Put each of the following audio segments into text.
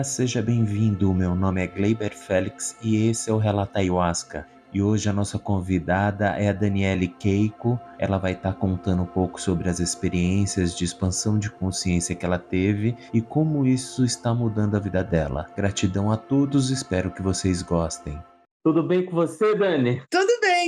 Olá, seja bem-vindo. Meu nome é Gleiber Félix e esse é o Relata Ayahuasca. E hoje a nossa convidada é a Daniele Keiko. Ela vai estar contando um pouco sobre as experiências de expansão de consciência que ela teve e como isso está mudando a vida dela. Gratidão a todos, espero que vocês gostem. Tudo bem com você, Dani? Tudo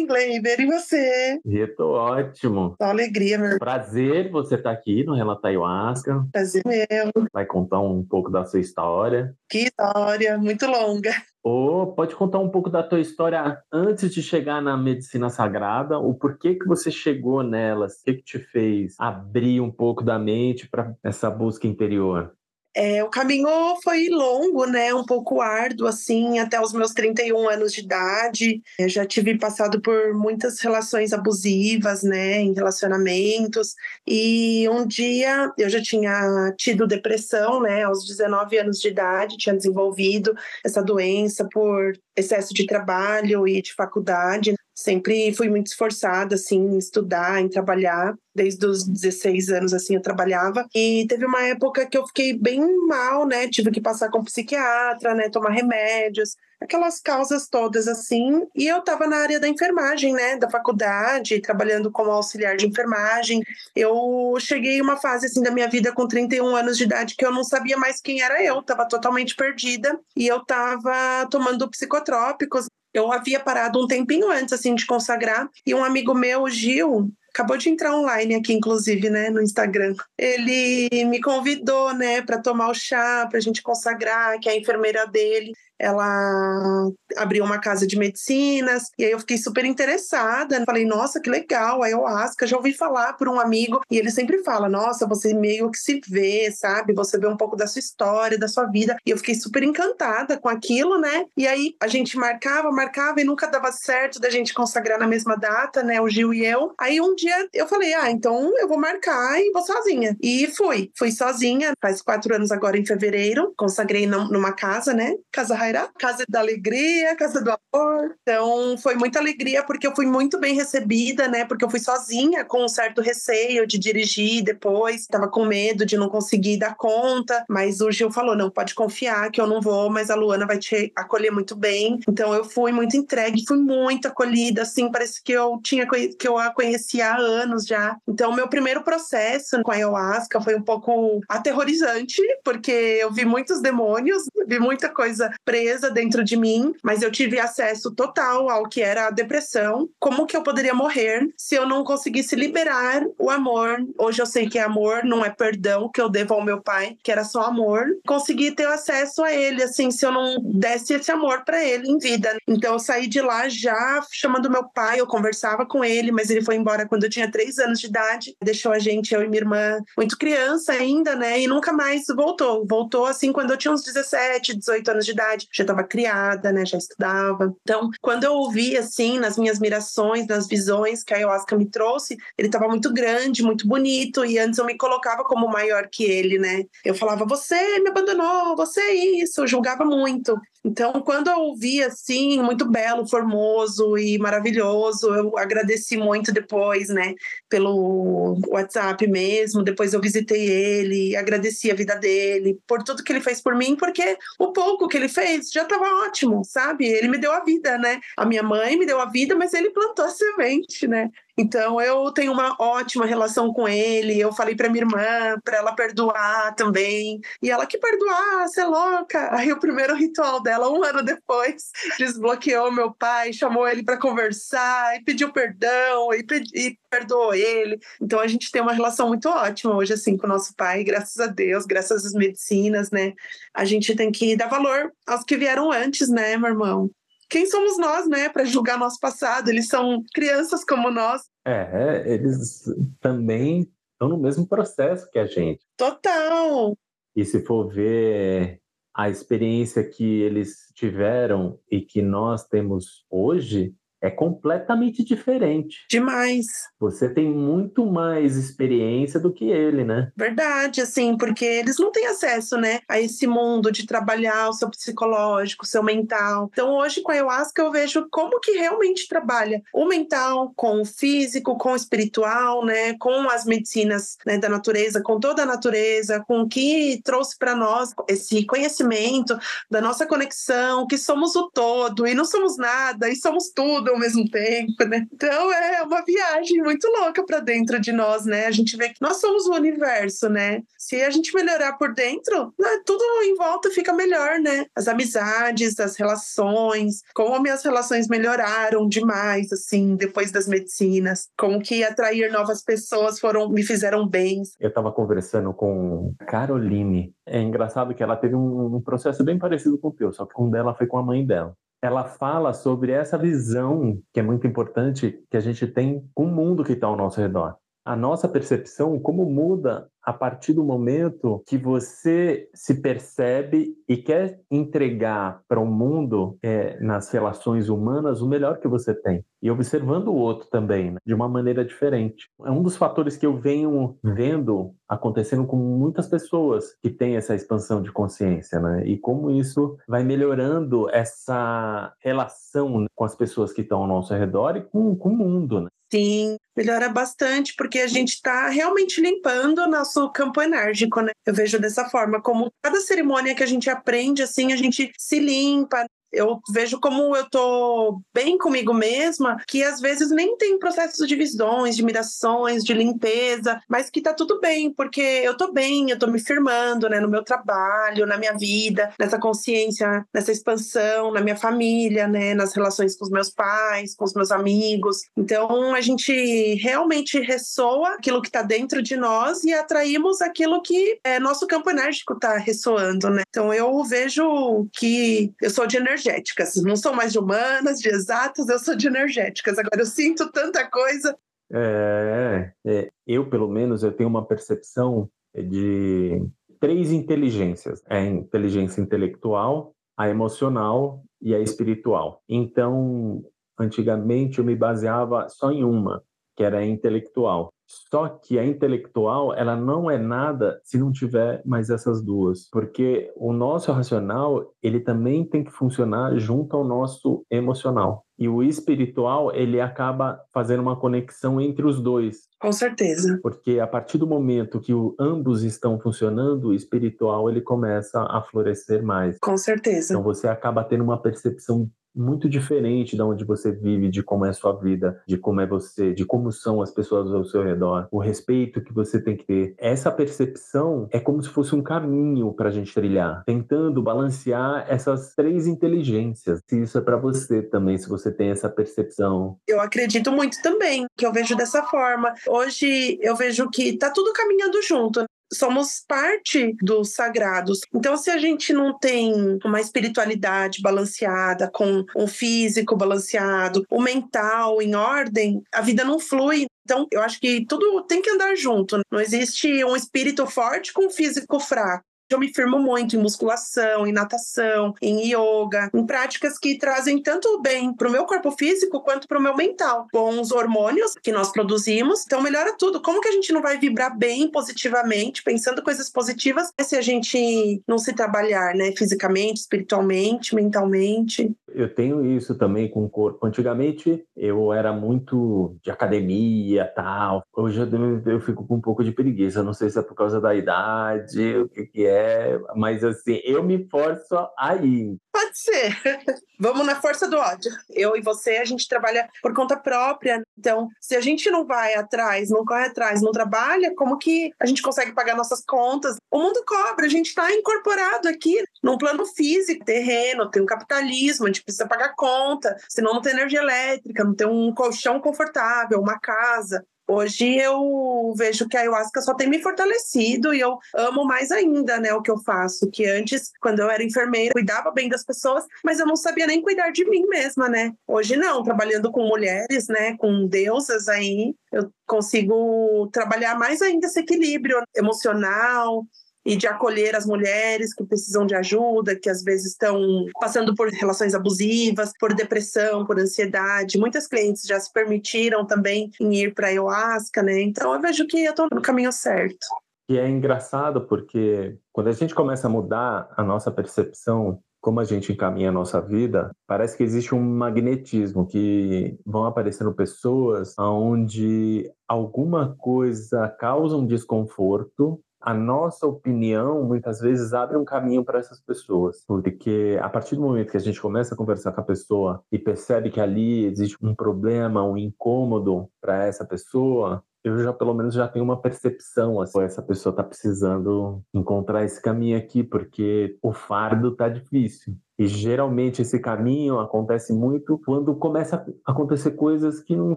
bem, Gleiber, e você? Eu tô ótimo. Só alegria, meu. Prazer você estar tá aqui no Relata Ayahuasca. Prazer meu. Vai contar um pouco da sua história. Que história, muito longa. Ou pode contar um pouco da tua história antes de chegar na medicina sagrada, o porquê que você chegou nelas, o que, que te fez abrir um pouco da mente para essa busca interior? É, o caminho foi longo, né? Um pouco árduo, assim, até os meus 31 anos de idade. Eu já tive passado por muitas relações abusivas, né? Em relacionamentos. E um dia eu já tinha tido depressão, né? Aos 19 anos de idade, tinha desenvolvido essa doença por excesso de trabalho e de faculdade. Sempre fui muito esforçada, assim, em estudar, em trabalhar. Desde os 16 anos, assim, eu trabalhava. E teve uma época que eu fiquei bem mal, né? Tive que passar com psiquiatra, né? Tomar remédios aquelas causas todas assim. E eu estava na área da enfermagem, né, da faculdade, trabalhando como auxiliar de enfermagem. Eu cheguei uma fase assim da minha vida com 31 anos de idade que eu não sabia mais quem era eu, estava totalmente perdida e eu estava tomando psicotrópicos. Eu havia parado um tempinho antes assim de consagrar e um amigo meu, Gil, acabou de entrar online aqui, inclusive, né, no Instagram. Ele me convidou, né, para tomar o chá, para a gente consagrar, que é a enfermeira dele ela abriu uma casa de medicinas, e aí eu fiquei super interessada. Falei, nossa, que legal, a ayahuasca, já ouvi falar por um amigo, e ele sempre fala, nossa, você meio que se vê, sabe? Você vê um pouco da sua história, da sua vida. E eu fiquei super encantada com aquilo, né? E aí a gente marcava, marcava e nunca dava certo da gente consagrar na mesma data, né? O Gil e eu. Aí um dia eu falei, ah, então eu vou marcar e vou sozinha. E fui, fui sozinha, faz quatro anos agora em fevereiro, consagrei numa casa, né? Casa Raira Casa da Alegria, Casa do Amor. Então foi muita alegria porque eu fui muito bem recebida, né? Porque eu fui sozinha, com um certo receio de dirigir depois. Tava com medo de não conseguir dar conta. Mas o Gil falou: não, pode confiar que eu não vou, mas a Luana vai te acolher muito bem. Então eu fui muito entregue, fui muito acolhida, assim, parece que eu tinha que eu a conhecia há anos já. Então, meu primeiro processo com a ayahuasca foi um pouco aterrorizante, porque eu vi muitos demônios, vi muita coisa preta dentro de mim, mas eu tive acesso total ao que era a depressão. Como que eu poderia morrer se eu não conseguisse liberar o amor? Hoje eu sei que é amor, não é perdão que eu devo ao meu pai, que era só amor. Consegui ter acesso a ele, assim, se eu não desse esse amor para ele em vida. Então eu saí de lá já chamando meu pai, eu conversava com ele, mas ele foi embora quando eu tinha três anos de idade, deixou a gente, eu e minha irmã, muito criança ainda, né? E nunca mais voltou. Voltou assim quando eu tinha uns 17, 18 anos de idade já estava criada, né, já estudava. Então, quando eu ouvi assim, nas minhas mirações, nas visões que a ayahuasca me trouxe, ele estava muito grande, muito bonito, e antes eu me colocava como maior que ele, né? Eu falava, você me abandonou, você é isso, eu julgava muito. Então, quando eu ouvi assim, muito belo, formoso e maravilhoso, eu agradeci muito depois, né, pelo WhatsApp mesmo. Depois eu visitei ele, agradeci a vida dele por tudo que ele fez por mim, porque o pouco que ele fez já estava ótimo, sabe? Ele me deu a vida, né? A minha mãe me deu a vida, mas ele plantou a semente, né? Então eu tenho uma ótima relação com ele. Eu falei para minha irmã para ela perdoar também. E ela que perdoar, você é louca. Aí o primeiro ritual dela, um ano depois, desbloqueou meu pai, chamou ele para conversar e pediu perdão e, pedi, e perdoou ele. Então a gente tem uma relação muito ótima hoje assim com o nosso pai, graças a Deus, graças às medicinas, né? A gente tem que dar valor aos que vieram antes, né, meu irmão? Quem somos nós, né, para julgar nosso passado? Eles são crianças como nós. É, eles também estão no mesmo processo que a gente. Total. E se for ver a experiência que eles tiveram e que nós temos hoje, é completamente diferente. Demais. Você tem muito mais experiência do que ele, né? Verdade, assim, porque eles não têm acesso, né, a esse mundo de trabalhar o seu psicológico, o seu mental. Então, hoje com a ayahuasca eu vejo como que realmente trabalha o mental com o físico, com o espiritual, né, com as medicinas né, da natureza, com toda a natureza, com o que trouxe para nós esse conhecimento da nossa conexão, que somos o todo e não somos nada e somos tudo ao mesmo tempo, né? Então é uma viagem muito louca para dentro de nós, né? A gente vê que nós somos o universo, né? Se a gente melhorar por dentro, né, tudo em volta fica melhor, né? As amizades, as relações, como minhas relações melhoraram demais, assim, depois das medicinas, como que atrair novas pessoas foram me fizeram bem. Eu estava conversando com Caroline. É engraçado que ela teve um, um processo bem parecido com o teu, só que um dela foi com a mãe dela ela fala sobre essa visão que é muito importante que a gente tem com o mundo que está ao nosso redor. A nossa percepção, como muda a partir do momento que você se percebe e quer entregar para o mundo, é, nas relações humanas, o melhor que você tem. E observando o outro também, né, de uma maneira diferente. É um dos fatores que eu venho vendo acontecendo com muitas pessoas que têm essa expansão de consciência, né? E como isso vai melhorando essa relação né, com as pessoas que estão ao nosso redor e com, com o mundo, né? Sim, melhora bastante, porque a gente está realmente limpando o nosso campo enérgico, né? Eu vejo dessa forma, como cada cerimônia que a gente aprende, assim, a gente se limpa, eu vejo como eu tô bem comigo mesma, que às vezes nem tem processos de visões, de mirações, de limpeza, mas que tá tudo bem, porque eu tô bem, eu tô me firmando, né, no meu trabalho, na minha vida, nessa consciência, nessa expansão, na minha família, né, nas relações com os meus pais, com os meus amigos. Então a gente realmente ressoa aquilo que tá dentro de nós e atraímos aquilo que é, nosso campo enérgico tá ressoando, né? Então eu vejo que eu sou de energia energéticas. Não sou mais de humanas, de exatas, eu sou de energéticas. Agora eu sinto tanta coisa. É, é, eu, pelo menos, eu tenho uma percepção de três inteligências: é a inteligência intelectual, a emocional e a espiritual. Então, antigamente eu me baseava só em uma, que era a intelectual. Só que a intelectual, ela não é nada se não tiver mais essas duas, porque o nosso racional, ele também tem que funcionar junto ao nosso emocional. E o espiritual, ele acaba fazendo uma conexão entre os dois. Com certeza. Porque a partir do momento que o, ambos estão funcionando, o espiritual ele começa a florescer mais. Com certeza. Então você acaba tendo uma percepção muito diferente de onde você vive, de como é a sua vida, de como é você, de como são as pessoas ao seu redor, o respeito que você tem que ter. Essa percepção é como se fosse um caminho para a gente trilhar, tentando balancear essas três inteligências. Se isso é para você também, se você tem essa percepção. Eu acredito muito também, que eu vejo dessa forma. Hoje eu vejo que tá tudo caminhando junto somos parte dos sagrados. Então, se a gente não tem uma espiritualidade balanceada, com um físico balanceado, o mental em ordem, a vida não flui. Então, eu acho que tudo tem que andar junto. Não existe um espírito forte com um físico fraco. Eu me firmo muito em musculação, em natação, em yoga, em práticas que trazem tanto bem para o meu corpo físico quanto para o meu mental. Bons hormônios que nós produzimos, então melhora tudo. Como que a gente não vai vibrar bem positivamente, pensando coisas positivas, se a gente não se trabalhar, né, fisicamente, espiritualmente, mentalmente? Eu tenho isso também com o corpo. Antigamente eu era muito de academia, tal. Hoje eu, eu fico com um pouco de preguiça. Não sei se é por causa da idade, o que, que é é, mas assim, eu me forço a ir. Pode ser. Vamos na força do ódio. Eu e você, a gente trabalha por conta própria. Então, se a gente não vai atrás, não corre atrás, não trabalha, como que a gente consegue pagar nossas contas? O mundo cobra, a gente está incorporado aqui num plano físico, terreno, tem um capitalismo, a gente precisa pagar conta, senão não tem energia elétrica, não tem um colchão confortável, uma casa. Hoje eu vejo que a ayahuasca só tem me fortalecido e eu amo mais ainda, né, o que eu faço. Que antes, quando eu era enfermeira, cuidava bem das pessoas, mas eu não sabia nem cuidar de mim mesma, né? Hoje não, trabalhando com mulheres, né, com deusas aí, eu consigo trabalhar mais ainda esse equilíbrio emocional, e de acolher as mulheres que precisam de ajuda, que às vezes estão passando por relações abusivas, por depressão, por ansiedade. Muitas clientes já se permitiram também em ir para ayahuasca, né? Então eu vejo que eu estou no caminho certo. E é engraçado porque quando a gente começa a mudar a nossa percepção como a gente encaminha a nossa vida, parece que existe um magnetismo que vão aparecendo pessoas onde alguma coisa causa um desconforto a nossa opinião muitas vezes abre um caminho para essas pessoas, porque a partir do momento que a gente começa a conversar com a pessoa e percebe que ali existe um problema, um incômodo para essa pessoa, eu já pelo menos já tenho uma percepção assim, essa pessoa está precisando encontrar esse caminho aqui porque o fardo tá difícil. E geralmente esse caminho acontece muito quando começa a acontecer coisas que não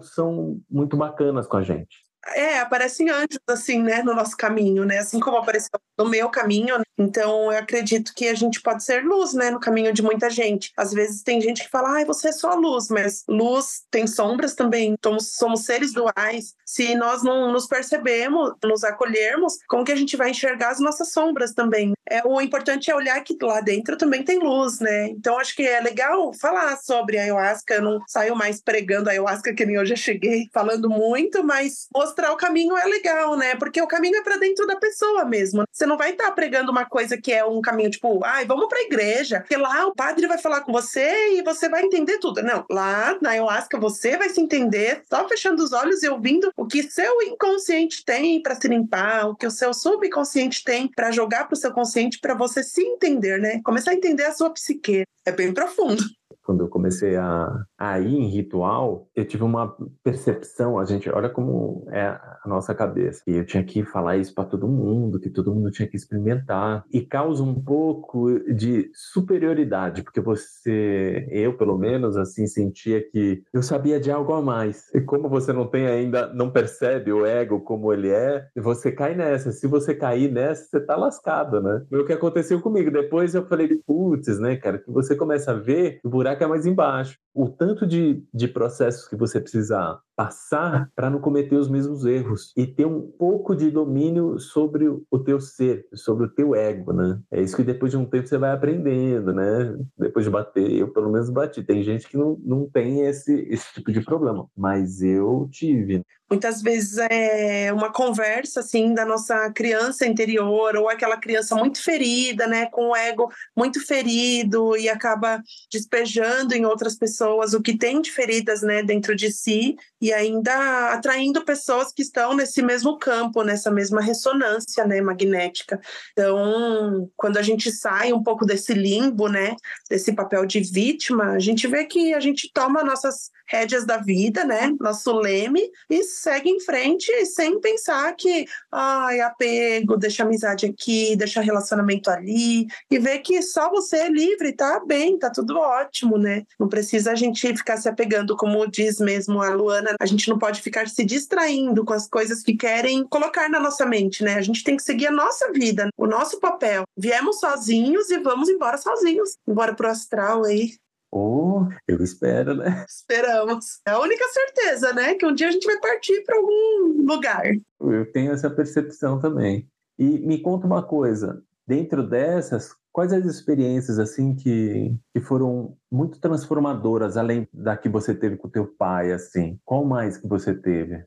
são muito bacanas com a gente. É, aparecem anjos, assim, né, no nosso caminho, né? Assim como apareceu no meu caminho. Né? Então, eu acredito que a gente pode ser luz, né, no caminho de muita gente. Às vezes tem gente que fala, ai, você é só luz, mas luz tem sombras também. Somos, somos seres duais. Se nós não nos percebemos, nos acolhermos, como que a gente vai enxergar as nossas sombras também? É, o importante é olhar que lá dentro também tem luz, né? Então, acho que é legal falar sobre a ayahuasca. Eu não saio mais pregando a ayahuasca, que nem eu já cheguei falando muito, mas mostrar o caminho é legal, né? Porque o caminho é para dentro da pessoa mesmo. Você não vai estar tá pregando uma coisa que é um caminho tipo, ai, vamos para a igreja, porque lá o padre vai falar com você e você vai entender tudo. Não, lá na ayahuasca você vai se entender só fechando os olhos e ouvindo o que seu inconsciente tem para se limpar, o que o seu subconsciente tem para jogar para o seu consciente para você se entender, né? Começar a entender a sua psique. É bem profundo quando eu comecei a, a ir em ritual, eu tive uma percepção, a gente, olha como é a nossa cabeça. E eu tinha que falar isso para todo mundo, que todo mundo tinha que experimentar. E causa um pouco de superioridade, porque você, eu pelo menos, assim, sentia que eu sabia de algo a mais. E como você não tem ainda, não percebe o ego como ele é, você cai nessa. Se você cair nessa, você tá lascado, né? Foi o que aconteceu comigo. Depois eu falei, putz, né, cara, que você começa a ver o buraco é mais embaixo. O tanto de, de processos que você precisa passar para não cometer os mesmos erros e ter um pouco de domínio sobre o teu ser, sobre o teu ego, né? É isso que depois de um tempo você vai aprendendo, né? Depois de bater, eu pelo menos bati. Tem gente que não, não tem esse, esse tipo de problema, mas eu tive. Muitas vezes é uma conversa assim da nossa criança interior ou aquela criança muito ferida, né, com o ego muito ferido e acaba despejando em outras pessoas o que tem de feridas, né, dentro de si ainda atraindo pessoas que estão nesse mesmo campo, nessa mesma ressonância, né, magnética. Então, quando a gente sai um pouco desse limbo, né, desse papel de vítima, a gente vê que a gente toma nossas rédeas da vida, né, nosso leme e segue em frente sem pensar que, ai, apego, deixa amizade aqui, deixa relacionamento ali, e ver que só você é livre, tá bem, tá tudo ótimo, né? Não precisa a gente ficar se apegando, como diz mesmo a Luana, a gente não pode ficar se distraindo com as coisas que querem colocar na nossa mente, né? A gente tem que seguir a nossa vida, o nosso papel. Viemos sozinhos e vamos embora sozinhos, embora pro astral aí. Oh, eu espero, né? Esperamos. É a única certeza, né? Que um dia a gente vai partir para algum lugar. Eu tenho essa percepção também. E me conta uma coisa, dentro dessas, quais as experiências assim que, que foram muito transformadoras, além da que você teve com teu pai, assim? Qual mais que você teve?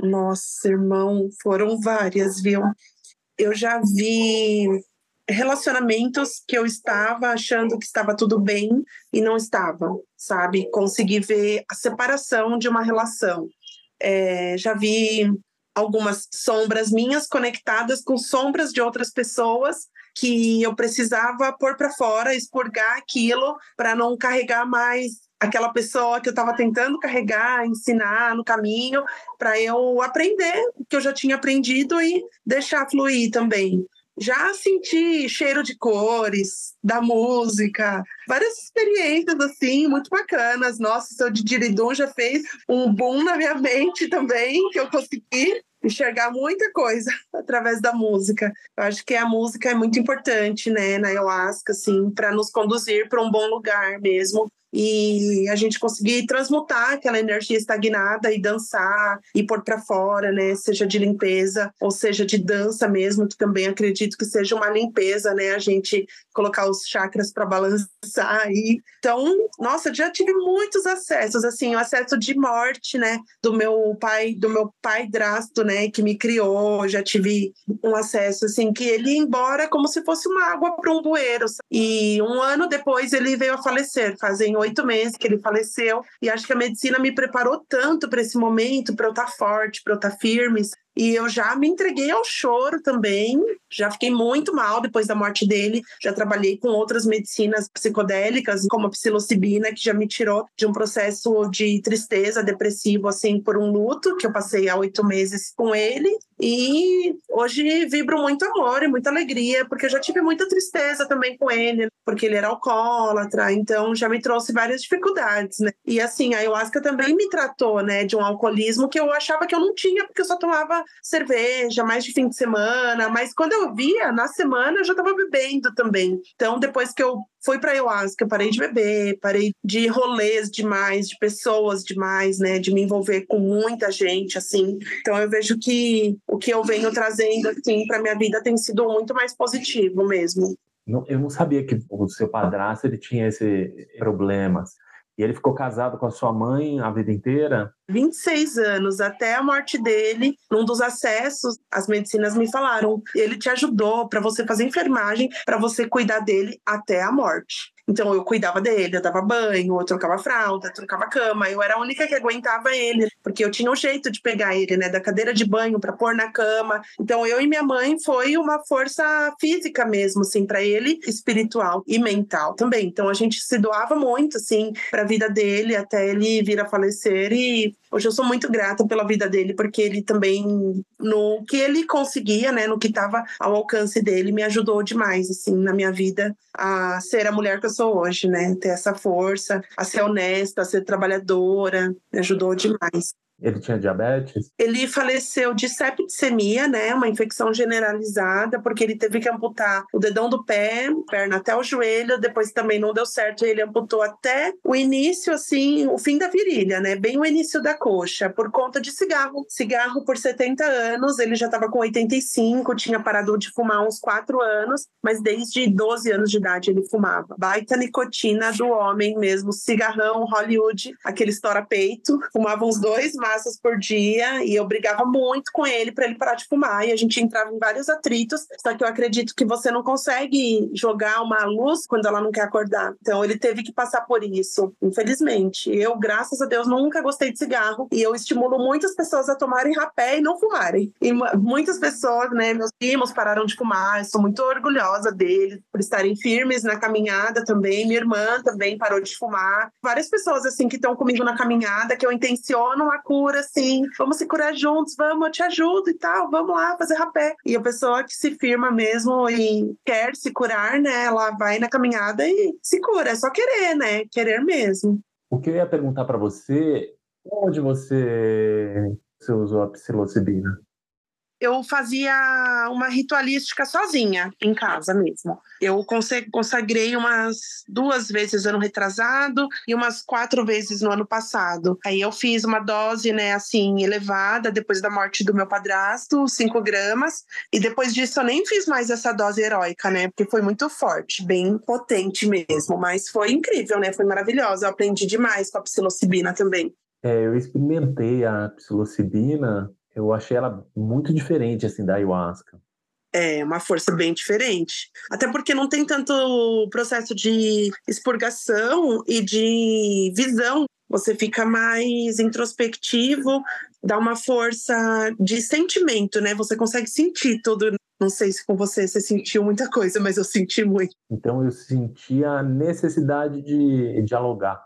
Nossa, irmão, foram várias, viu? Eu já vi relacionamentos que eu estava achando que estava tudo bem e não estava, sabe? Consegui ver a separação de uma relação. É, já vi algumas sombras minhas conectadas com sombras de outras pessoas que eu precisava pôr para fora, expurgar aquilo para não carregar mais aquela pessoa que eu estava tentando carregar, ensinar no caminho, para eu aprender o que eu já tinha aprendido e deixar fluir também já senti cheiro de cores, da música, várias experiências assim, muito bacanas. Nossa, o seu Didiridum já fez um boom na minha mente também, que eu consegui enxergar muita coisa através da música. Eu acho que a música é muito importante, né, na ayahuasca, assim, para nos conduzir para um bom lugar mesmo e a gente conseguir transmutar aquela energia estagnada e dançar e pôr para fora, né? Seja de limpeza ou seja de dança mesmo, que também acredito que seja uma limpeza, né? A gente colocar os chakras para balançar e então, nossa, já tive muitos acessos, assim, o acesso de morte, né, do meu pai, do meu pai drasto, né, que me criou, já tive um acesso assim que ele ia embora como se fosse uma água para um bueiro. E um ano depois ele veio a falecer, fazem oito meses que ele faleceu. E acho que a medicina me preparou tanto para esse momento, para eu estar tá forte, para eu estar tá firme, e eu já me entreguei ao choro também, já fiquei muito mal depois da morte dele. Já trabalhei com outras medicinas psicodélicas, como a psilocibina, que já me tirou de um processo de tristeza, depressivo, assim, por um luto, que eu passei há oito meses com ele. E hoje vibro muito amor e muita alegria, porque eu já tive muita tristeza também com ele, porque ele era alcoólatra, então já me trouxe várias dificuldades, né? E assim, a ayahuasca também me tratou, né, de um alcoolismo que eu achava que eu não tinha, porque eu só tomava cerveja mais de fim de semana, mas quando eu via, na semana eu já estava bebendo também. Então, depois que eu fui para ayahuasca, parei de beber, parei de rolês demais, de pessoas demais, né, de me envolver com muita gente, assim. Então, eu vejo que o que eu venho trazendo, assim, para minha vida tem sido muito mais positivo mesmo. eu não sabia que o seu padrasto ele tinha esse problemas. E ele ficou casado com a sua mãe a vida inteira? 26 anos, até a morte dele, num dos acessos, as medicinas me falaram, ele te ajudou para você fazer enfermagem, para você cuidar dele até a morte. Então eu cuidava dele, eu dava banho, eu trocava fralda, trocava cama. Eu era a única que aguentava ele, porque eu tinha um jeito de pegar ele, né, da cadeira de banho para pôr na cama. Então eu e minha mãe foi uma força física mesmo, assim, para ele, espiritual e mental também. Então a gente se doava muito, assim, para a vida dele até ele vir a falecer. E hoje eu sou muito grata pela vida dele, porque ele também, no que ele conseguia, né, no que estava ao alcance dele, me ajudou demais, assim, na minha vida a ser a mulher que eu sou hoje, né? Ter essa força, a ser honesta, a ser trabalhadora, me ajudou demais. Ele tinha diabetes? Ele faleceu de septicemia, né? Uma infecção generalizada, porque ele teve que amputar o dedão do pé, perna até o joelho, depois também não deu certo, ele amputou até o início, assim, o fim da virilha, né? Bem o início da coxa, por conta de cigarro. Cigarro por 70 anos, ele já estava com 85, tinha parado de fumar uns 4 anos, mas desde 12 anos de idade ele fumava. Baita nicotina do homem mesmo, cigarrão, Hollywood, aquele estoura-peito, fumava uns dois mais maços por dia e eu brigava muito com ele para ele parar de fumar e a gente entrava em vários atritos. Só que eu acredito que você não consegue jogar uma luz quando ela não quer acordar. Então ele teve que passar por isso, infelizmente. Eu, graças a Deus, nunca gostei de cigarro e eu estimulo muitas pessoas a tomarem rapé e não fumarem. E muitas pessoas, né, meus primos pararam de fumar, estou muito orgulhosa deles por estarem firmes na caminhada também. Minha irmã também parou de fumar. Várias pessoas assim que estão comigo na caminhada que eu intenciono a cura cura, assim, vamos se curar juntos, vamos, eu te ajudo e tal, vamos lá fazer rapé. E a pessoa que se firma mesmo e quer se curar, né, ela vai na caminhada e se cura, é só querer, né, querer mesmo. O que eu ia perguntar para você, onde você, você usou a psilocibina? Eu fazia uma ritualística sozinha, em casa mesmo. Eu consagrei umas duas vezes ano retrasado e umas quatro vezes no ano passado. Aí eu fiz uma dose, né, assim, elevada depois da morte do meu padrasto, 5 gramas, e depois disso eu nem fiz mais essa dose heróica, né, porque foi muito forte, bem potente mesmo, mas foi incrível, né, foi maravilhosa. Eu aprendi demais com a psilocibina também. É, eu experimentei a psilocibina eu achei ela muito diferente assim da ayahuasca. É uma força bem diferente. Até porque não tem tanto processo de expurgação e de visão. Você fica mais introspectivo, dá uma força de sentimento, né? Você consegue sentir tudo. Não sei se com você você sentiu muita coisa, mas eu senti muito. Então eu senti a necessidade de dialogar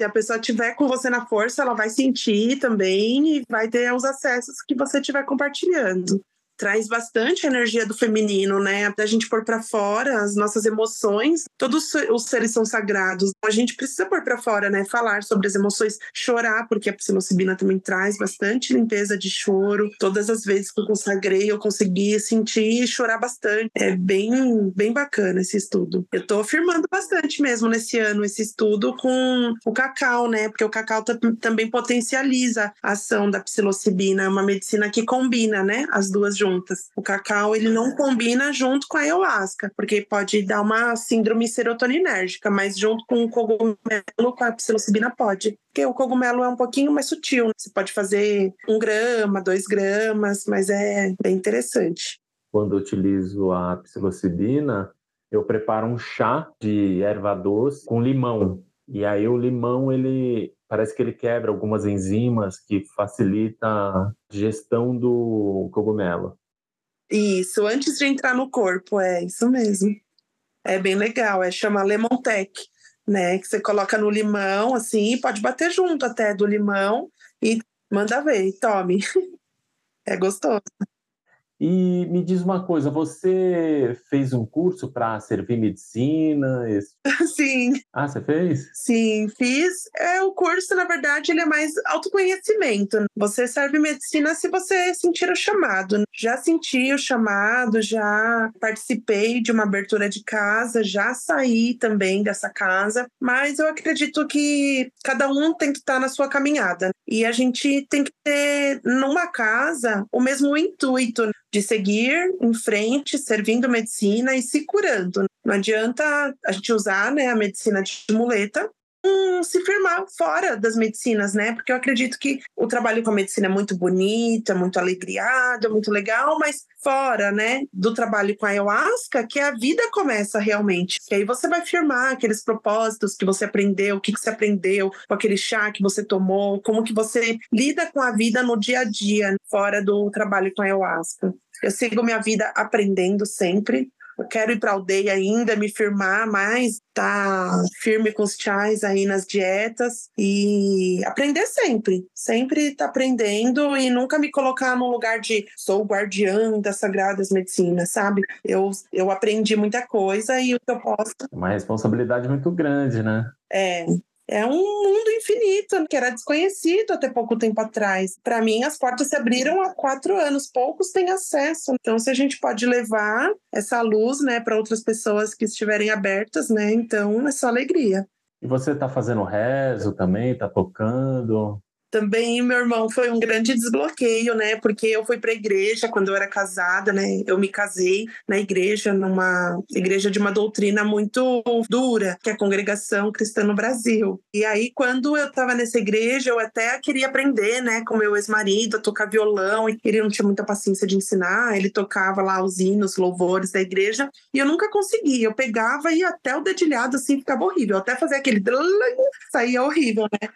se a pessoa tiver com você na força, ela vai sentir também e vai ter os acessos que você estiver compartilhando. Traz bastante energia do feminino, né? A gente pôr para fora as nossas emoções. Todos os seres são sagrados. A gente precisa pôr para fora, né? Falar sobre as emoções, chorar, porque a psilocibina também traz bastante limpeza de choro. Todas as vezes que eu consagrei, eu consegui sentir e chorar bastante. É bem, bem bacana esse estudo. Eu tô afirmando bastante mesmo nesse ano esse estudo com o cacau, né? Porque o cacau também potencializa a ação da psilocibina, é uma medicina que combina, né? As duas juntas juntas. O cacau ele não combina junto com a ayahuasca, porque pode dar uma síndrome serotoninérgica, mas junto com o cogumelo, com a psilocibina pode. Porque o cogumelo é um pouquinho mais sutil. Né? Você pode fazer um grama, dois gramas, mas é bem interessante. Quando eu utilizo a psilocibina, eu preparo um chá de erva doce com limão. E aí o limão ele parece que ele quebra algumas enzimas que facilita a digestão do cogumelo. Isso, antes de entrar no corpo, é isso mesmo. É bem legal, é chama Lemon Tech, né? Que você coloca no limão, assim, pode bater junto até do limão e manda ver, tome. É gostoso. E me diz uma coisa, você fez um curso para servir medicina? Sim. Ah, você fez? Sim, fiz. É, o curso, na verdade, ele é mais autoconhecimento. Você serve medicina se você sentir o chamado. Já senti o chamado, já participei de uma abertura de casa, já saí também dessa casa, mas eu acredito que cada um tem que estar na sua caminhada. E a gente tem que ter numa casa o mesmo intuito de seguir em frente, servindo medicina e se curando. Não adianta a gente usar né, a medicina de muleta se firmar fora das medicinas, né? Porque eu acredito que o trabalho com a medicina é muito bonita, muito alegriado, muito legal, mas fora, né, do trabalho com a ayahuasca, que a vida começa realmente. Que aí você vai firmar aqueles propósitos que você aprendeu, o que, que você aprendeu com aquele chá que você tomou, como que você lida com a vida no dia a dia, fora do trabalho com a ayahuasca. Eu sigo minha vida aprendendo sempre, eu quero ir para a aldeia ainda, me firmar mais, tá firme com os chás aí nas dietas e aprender sempre. Sempre tá aprendendo e nunca me colocar num lugar de sou guardiã das sagradas medicinas, sabe? Eu, eu aprendi muita coisa e o que eu posso. Uma responsabilidade muito grande, né? É, é um mundo infinito que era desconhecido até pouco tempo atrás. Para mim, as portas se abriram há quatro anos, poucos têm acesso. Então, se a gente pode levar essa luz, né, para outras pessoas que estiverem abertas, né, então é só alegria. E você está fazendo rezo também? Está tocando? Também meu irmão foi um grande desbloqueio, né? Porque eu fui para a igreja quando eu era casada, né? Eu me casei na igreja, numa igreja de uma doutrina muito dura, que é a Congregação Cristã no Brasil. E aí, quando eu estava nessa igreja, eu até queria aprender, né, com meu ex-marido a tocar violão, e ele não tinha muita paciência de ensinar, ele tocava lá os hinos, louvores da igreja, e eu nunca conseguia. Eu pegava e até o dedilhado assim ficava horrível, até fazer aquele saía horrível, né?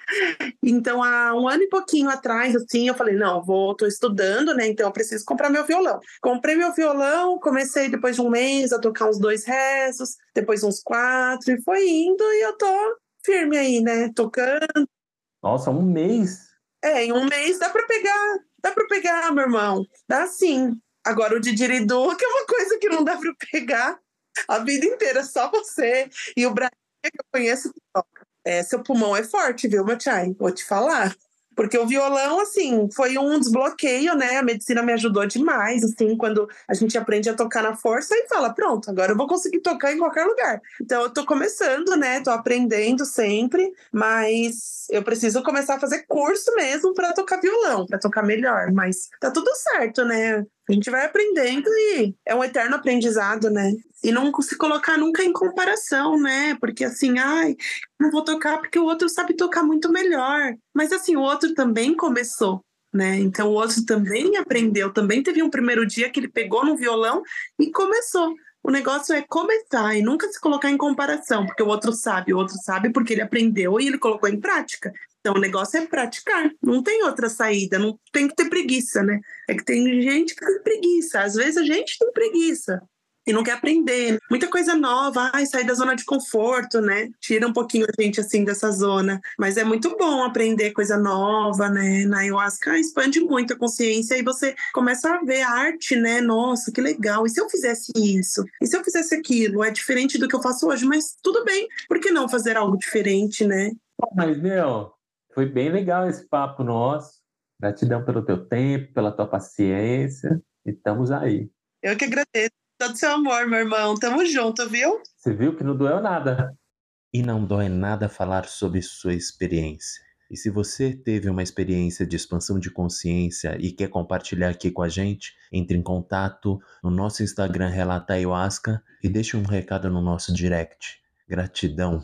Então, há um ano e pouquinho atrás, assim, eu falei, não, vou, tô estudando, né? Então eu preciso comprar meu violão. Comprei meu violão, comecei depois de um mês a tocar uns dois rezos, depois uns quatro, e foi indo, e eu tô firme aí, né? Tocando. Nossa, um mês? É, em um mês dá para pegar, dá para pegar, meu irmão. Dá sim. Agora o didgeridoo, que é uma coisa que não dá para pegar a vida inteira, só você e o Brasil que eu conheço que toca. É, seu pulmão é forte, viu, meu chai? Vou te falar. Porque o violão, assim, foi um desbloqueio, né? A medicina me ajudou demais, assim, quando a gente aprende a tocar na força e fala, pronto, agora eu vou conseguir tocar em qualquer lugar. Então eu tô começando, né? Tô aprendendo sempre, mas eu preciso começar a fazer curso mesmo para tocar violão, para tocar melhor. Mas tá tudo certo, né? A gente vai aprendendo e é um eterno aprendizado, né? E não se colocar nunca em comparação, né? Porque assim, ai, não vou tocar porque o outro sabe tocar muito melhor. Mas assim, o outro também começou, né? Então o outro também aprendeu, também teve um primeiro dia que ele pegou no violão e começou. O negócio é começar e nunca se colocar em comparação, porque o outro sabe, o outro sabe porque ele aprendeu e ele colocou em prática. Então o negócio é praticar, não tem outra saída, não tem que ter preguiça, né? É que tem gente que tem preguiça, às vezes a gente tem preguiça. e não quer aprender. Muita coisa nova, ai, sair da zona de conforto, né? Tira um pouquinho a gente assim dessa zona. Mas é muito bom aprender coisa nova, né? Na ayahuasca expande muito a consciência e você começa a ver a arte, né? Nossa, que legal. E se eu fizesse isso? E se eu fizesse aquilo? É diferente do que eu faço hoje, mas tudo bem. Por que não fazer algo diferente, né? Mas, meu, foi bem legal esse papo nosso. Gratidão pelo teu tempo, pela tua paciência. E estamos aí. Eu que agradeço todo seu amor, meu irmão. Tamo junto, viu? Você viu que não doeu nada. E não dói nada falar sobre sua experiência. E se você teve uma experiência de expansão de consciência e quer compartilhar aqui com a gente, entre em contato no nosso Instagram Relata Ayahuasca e deixe um recado no nosso direct. Gratidão.